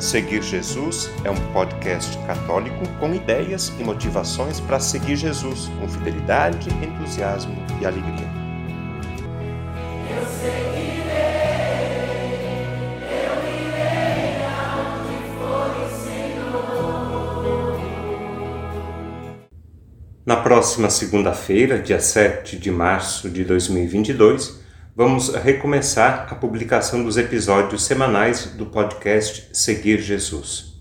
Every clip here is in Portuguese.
Seguir Jesus é um podcast católico com ideias e motivações para seguir Jesus com fidelidade, entusiasmo e alegria. Eu seguirei, eu irei for Senhor. Na próxima segunda-feira, dia 7 de março de 2022, vamos recomeçar a publicação dos episódios semanais do podcast Seguir Jesus.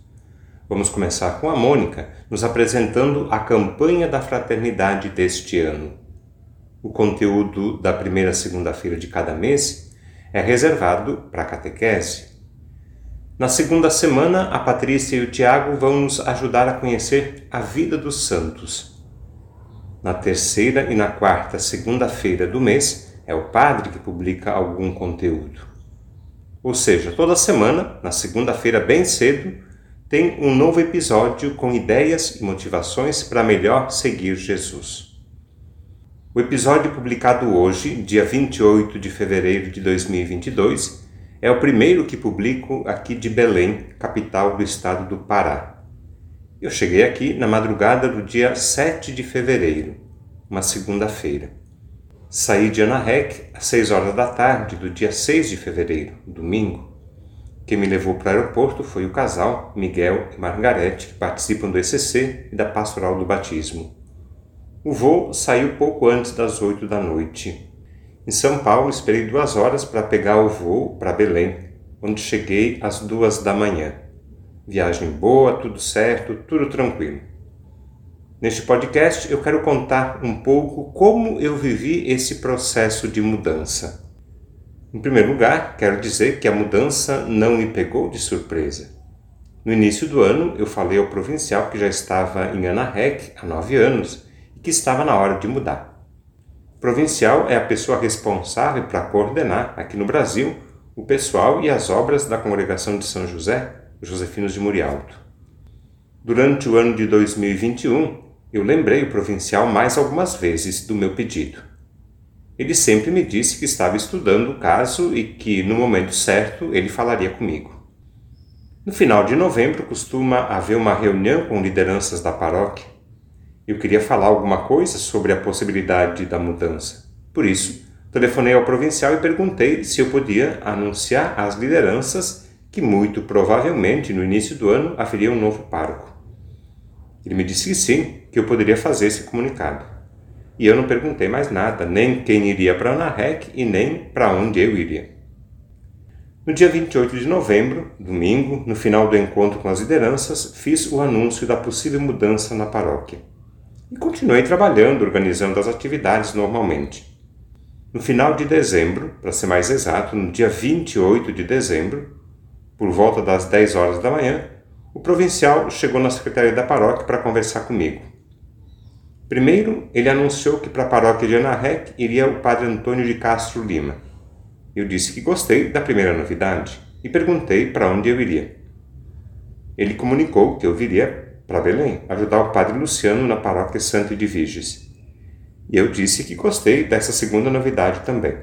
Vamos começar com a Mônica nos apresentando a campanha da fraternidade deste ano. O conteúdo da primeira segunda-feira de cada mês é reservado para a catequese. Na segunda semana, a Patrícia e o Tiago vão nos ajudar a conhecer a vida dos santos. Na terceira e na quarta segunda-feira do mês, é o padre que publica algum conteúdo. Ou seja, toda semana, na segunda-feira bem cedo, tem um novo episódio com ideias e motivações para melhor seguir Jesus. O episódio publicado hoje, dia 28 de fevereiro de 2022, é o primeiro que publico aqui de Belém, capital do estado do Pará. Eu cheguei aqui na madrugada do dia 7 de fevereiro, uma segunda-feira. Saí de Anarrec às 6 horas da tarde do dia 6 de fevereiro, domingo. Quem me levou para o aeroporto foi o casal Miguel e Margarete, que participam do ECC e da Pastoral do Batismo. O voo saiu pouco antes das 8 da noite. Em São Paulo, esperei duas horas para pegar o voo para Belém, onde cheguei às duas da manhã. Viagem boa, tudo certo, tudo tranquilo. Neste podcast eu quero contar um pouco como eu vivi esse processo de mudança. Em primeiro lugar, quero dizer que a mudança não me pegou de surpresa. No início do ano, eu falei ao provincial que já estava em Anarrec há nove anos e que estava na hora de mudar. O provincial é a pessoa responsável para coordenar, aqui no Brasil, o pessoal e as obras da congregação de São José, Josefinos de Murialto. Durante o ano de 2021, eu lembrei o provincial mais algumas vezes do meu pedido. Ele sempre me disse que estava estudando o caso e que, no momento certo, ele falaria comigo. No final de novembro costuma haver uma reunião com lideranças da paróquia. Eu queria falar alguma coisa sobre a possibilidade da mudança. Por isso, telefonei ao provincial e perguntei se eu podia anunciar às lideranças que, muito provavelmente, no início do ano haveria um novo pároco. Ele me disse que sim, que eu poderia fazer esse comunicado. E eu não perguntei mais nada, nem quem iria para Anarrec e nem para onde eu iria. No dia 28 de novembro, domingo, no final do encontro com as lideranças, fiz o anúncio da possível mudança na paróquia. E continuei trabalhando, organizando as atividades normalmente. No final de dezembro, para ser mais exato, no dia 28 de dezembro, por volta das 10 horas da manhã, o provincial chegou na secretaria da paróquia para conversar comigo. Primeiro, ele anunciou que para a paróquia de Anarrec iria o padre Antônio de Castro Lima. Eu disse que gostei da primeira novidade e perguntei para onde eu iria. Ele comunicou que eu viria para Belém ajudar o padre Luciano na paróquia Santo de. E eu disse que gostei dessa segunda novidade também.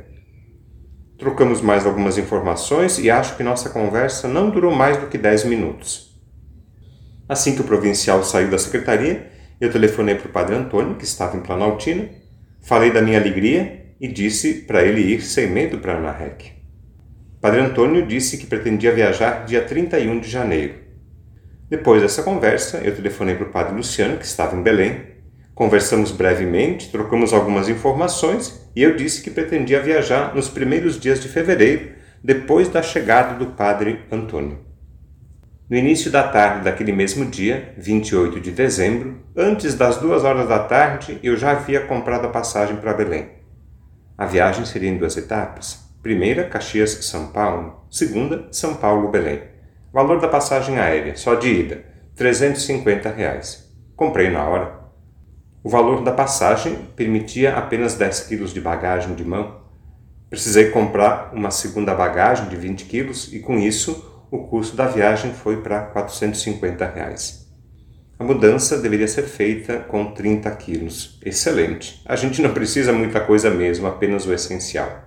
Trocamos mais algumas informações e acho que nossa conversa não durou mais do que 10 minutos. Assim que o provincial saiu da secretaria, eu telefonei para o padre Antônio, que estava em Planaltina, falei da minha alegria e disse para ele ir sem medo para Anarrec. Padre Antônio disse que pretendia viajar dia 31 de janeiro. Depois dessa conversa, eu telefonei para o padre Luciano, que estava em Belém. Conversamos brevemente, trocamos algumas informações e eu disse que pretendia viajar nos primeiros dias de fevereiro, depois da chegada do padre Antônio. No início da tarde daquele mesmo dia, 28 de dezembro, antes das duas horas da tarde, eu já havia comprado a passagem para Belém. A viagem seria em duas etapas. Primeira, Caxias-São Paulo. Segunda, São Paulo-Belém. Valor da passagem aérea, só de ida, 350 reais. Comprei na hora. O valor da passagem permitia apenas 10 quilos de bagagem de mão. Precisei comprar uma segunda bagagem de 20 quilos e, com isso, o custo da viagem foi para 450 reais. A mudança deveria ser feita com 30 quilos. Excelente. A gente não precisa muita coisa mesmo, apenas o essencial.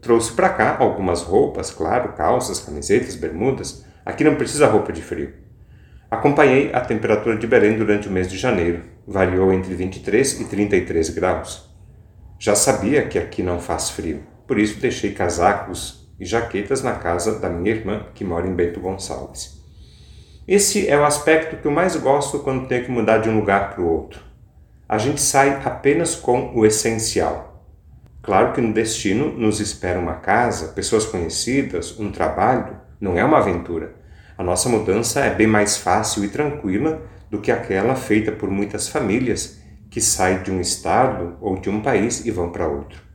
Trouxe para cá algumas roupas, claro, calças, camisetas, bermudas. Aqui não precisa roupa de frio. Acompanhei a temperatura de Belém durante o mês de janeiro. Variou entre 23 e 33 graus. Já sabia que aqui não faz frio, por isso deixei casacos e jaquetas na casa da minha irmã, que mora em Bento Gonçalves. Esse é o aspecto que eu mais gosto quando tenho que mudar de um lugar para o outro. A gente sai apenas com o essencial. Claro que no destino nos espera uma casa, pessoas conhecidas, um trabalho, não é uma aventura. A nossa mudança é bem mais fácil e tranquila do que aquela feita por muitas famílias que saem de um estado ou de um país e vão para outro.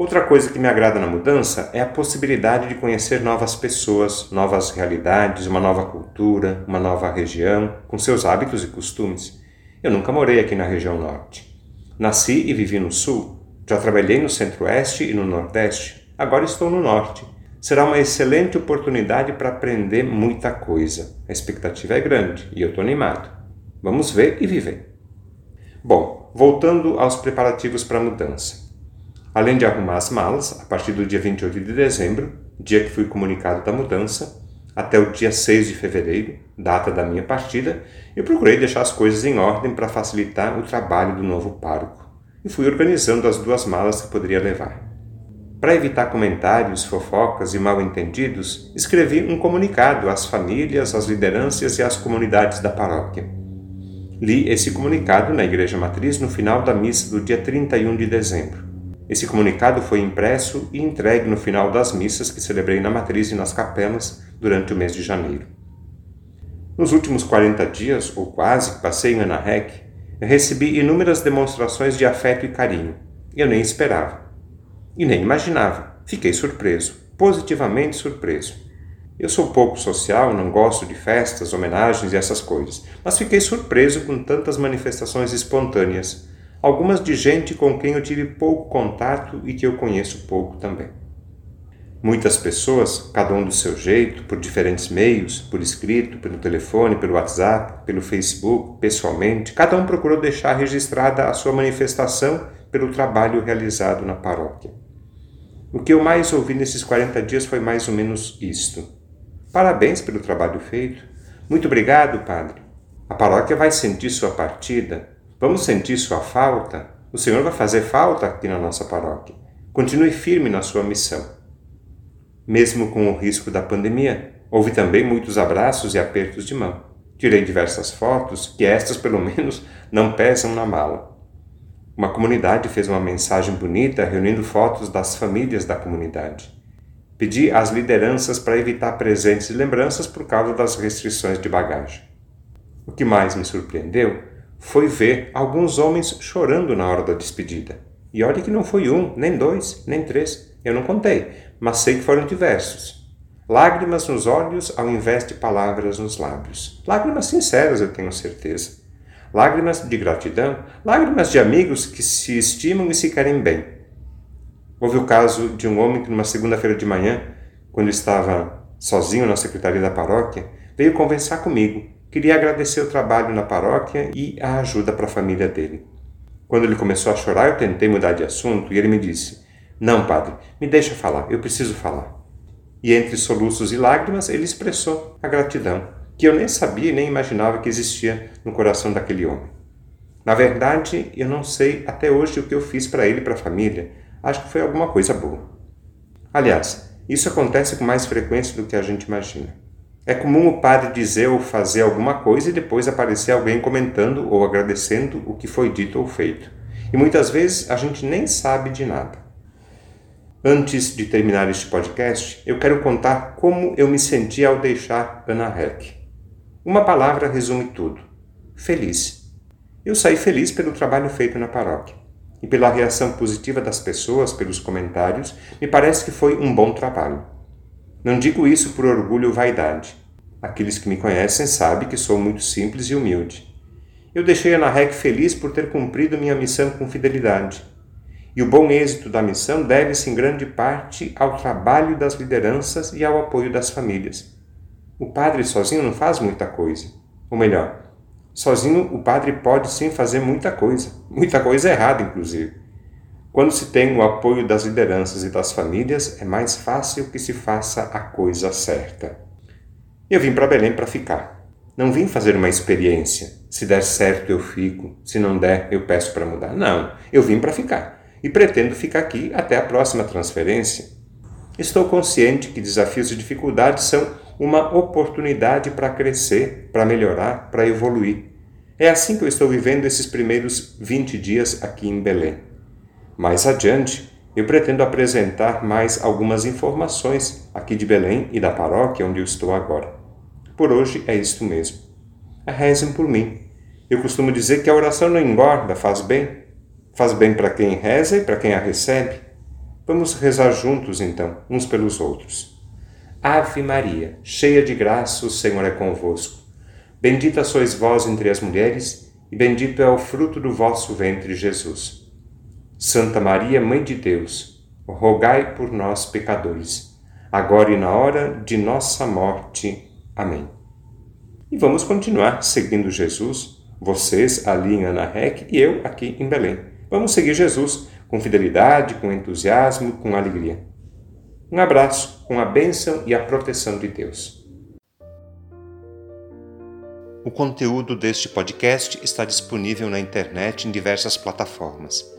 Outra coisa que me agrada na mudança é a possibilidade de conhecer novas pessoas, novas realidades, uma nova cultura, uma nova região, com seus hábitos e costumes. Eu nunca morei aqui na região norte. Nasci e vivi no sul, já trabalhei no centro-oeste e no nordeste, agora estou no norte. Será uma excelente oportunidade para aprender muita coisa. A expectativa é grande e eu estou animado. Vamos ver e viver. Bom, voltando aos preparativos para a mudança. Além de arrumar as malas, a partir do dia 28 de dezembro, dia que fui comunicado da mudança, até o dia 6 de fevereiro, data da minha partida, eu procurei deixar as coisas em ordem para facilitar o trabalho do novo pároco e fui organizando as duas malas que poderia levar. Para evitar comentários, fofocas e mal-entendidos, escrevi um comunicado às famílias, às lideranças e às comunidades da paróquia. Li esse comunicado na Igreja Matriz no final da missa do dia 31 de dezembro. Esse comunicado foi impresso e entregue no final das missas que celebrei na matriz e nas capelas durante o mês de janeiro. Nos últimos 40 dias, ou quase, que passei em Anahec, recebi inúmeras demonstrações de afeto e carinho. Eu nem esperava. E nem imaginava. Fiquei surpreso, positivamente surpreso. Eu sou pouco social, não gosto de festas, homenagens e essas coisas, mas fiquei surpreso com tantas manifestações espontâneas algumas de gente com quem eu tive pouco contato e que eu conheço pouco também. Muitas pessoas, cada um do seu jeito, por diferentes meios, por escrito, pelo telefone, pelo WhatsApp, pelo Facebook, pessoalmente, cada um procurou deixar registrada a sua manifestação pelo trabalho realizado na paróquia. O que eu mais ouvi nesses 40 dias foi mais ou menos isto. Parabéns pelo trabalho feito. Muito obrigado, Padre. A paróquia vai sentir sua partida Vamos sentir sua falta? O Senhor vai fazer falta aqui na nossa paróquia. Continue firme na sua missão. Mesmo com o risco da pandemia, houve também muitos abraços e apertos de mão. Tirei diversas fotos, que estas pelo menos não pesam na mala. Uma comunidade fez uma mensagem bonita reunindo fotos das famílias da comunidade. Pedi às lideranças para evitar presentes e lembranças por causa das restrições de bagagem. O que mais me surpreendeu foi ver alguns homens chorando na hora da despedida. E olha que não foi um, nem dois, nem três, eu não contei, mas sei que foram diversos. Lágrimas nos olhos ao invés de palavras nos lábios. Lágrimas sinceras, eu tenho certeza. Lágrimas de gratidão, lágrimas de amigos que se estimam e se querem bem. Houve o caso de um homem que, numa segunda-feira de manhã, quando estava sozinho na secretaria da paróquia, veio conversar comigo Queria agradecer o trabalho na paróquia e a ajuda para a família dele. Quando ele começou a chorar, eu tentei mudar de assunto e ele me disse: Não, padre, me deixa falar, eu preciso falar. E entre soluços e lágrimas, ele expressou a gratidão, que eu nem sabia e nem imaginava que existia no coração daquele homem. Na verdade, eu não sei até hoje o que eu fiz para ele e para a família. Acho que foi alguma coisa boa. Aliás, isso acontece com mais frequência do que a gente imagina. É comum o padre dizer ou fazer alguma coisa e depois aparecer alguém comentando ou agradecendo o que foi dito ou feito. E muitas vezes a gente nem sabe de nada. Antes de terminar este podcast, eu quero contar como eu me senti ao deixar Ana Heck. Uma palavra resume tudo: feliz. Eu saí feliz pelo trabalho feito na paróquia e pela reação positiva das pessoas, pelos comentários, me parece que foi um bom trabalho. Não digo isso por orgulho ou vaidade. Aqueles que me conhecem sabem que sou muito simples e humilde. Eu deixei a Narrec feliz por ter cumprido minha missão com fidelidade. E o bom êxito da missão deve-se em grande parte ao trabalho das lideranças e ao apoio das famílias. O padre sozinho não faz muita coisa. Ou melhor, sozinho o padre pode sim fazer muita coisa, muita coisa errada, inclusive. Quando se tem o apoio das lideranças e das famílias, é mais fácil que se faça a coisa certa. Eu vim para Belém para ficar. Não vim fazer uma experiência. Se der certo, eu fico. Se não der, eu peço para mudar. Não, eu vim para ficar. E pretendo ficar aqui até a próxima transferência. Estou consciente que desafios e dificuldades são uma oportunidade para crescer, para melhorar, para evoluir. É assim que eu estou vivendo esses primeiros 20 dias aqui em Belém. Mais adiante, eu pretendo apresentar mais algumas informações aqui de Belém e da paróquia onde eu estou agora. Por hoje é isto mesmo. Rezem por mim. Eu costumo dizer que a oração não engorda, faz bem. Faz bem para quem reza e para quem a recebe. Vamos rezar juntos, então, uns pelos outros. Ave Maria, cheia de graça, o Senhor é convosco. Bendita sois vós entre as mulheres, e bendito é o fruto do vosso ventre, Jesus. Santa Maria, Mãe de Deus, rogai por nós, pecadores, agora e na hora de nossa morte. Amém. E vamos continuar seguindo Jesus, vocês ali em Anarrec e eu aqui em Belém. Vamos seguir Jesus com fidelidade, com entusiasmo, com alegria. Um abraço com a bênção e a proteção de Deus. O conteúdo deste podcast está disponível na internet em diversas plataformas.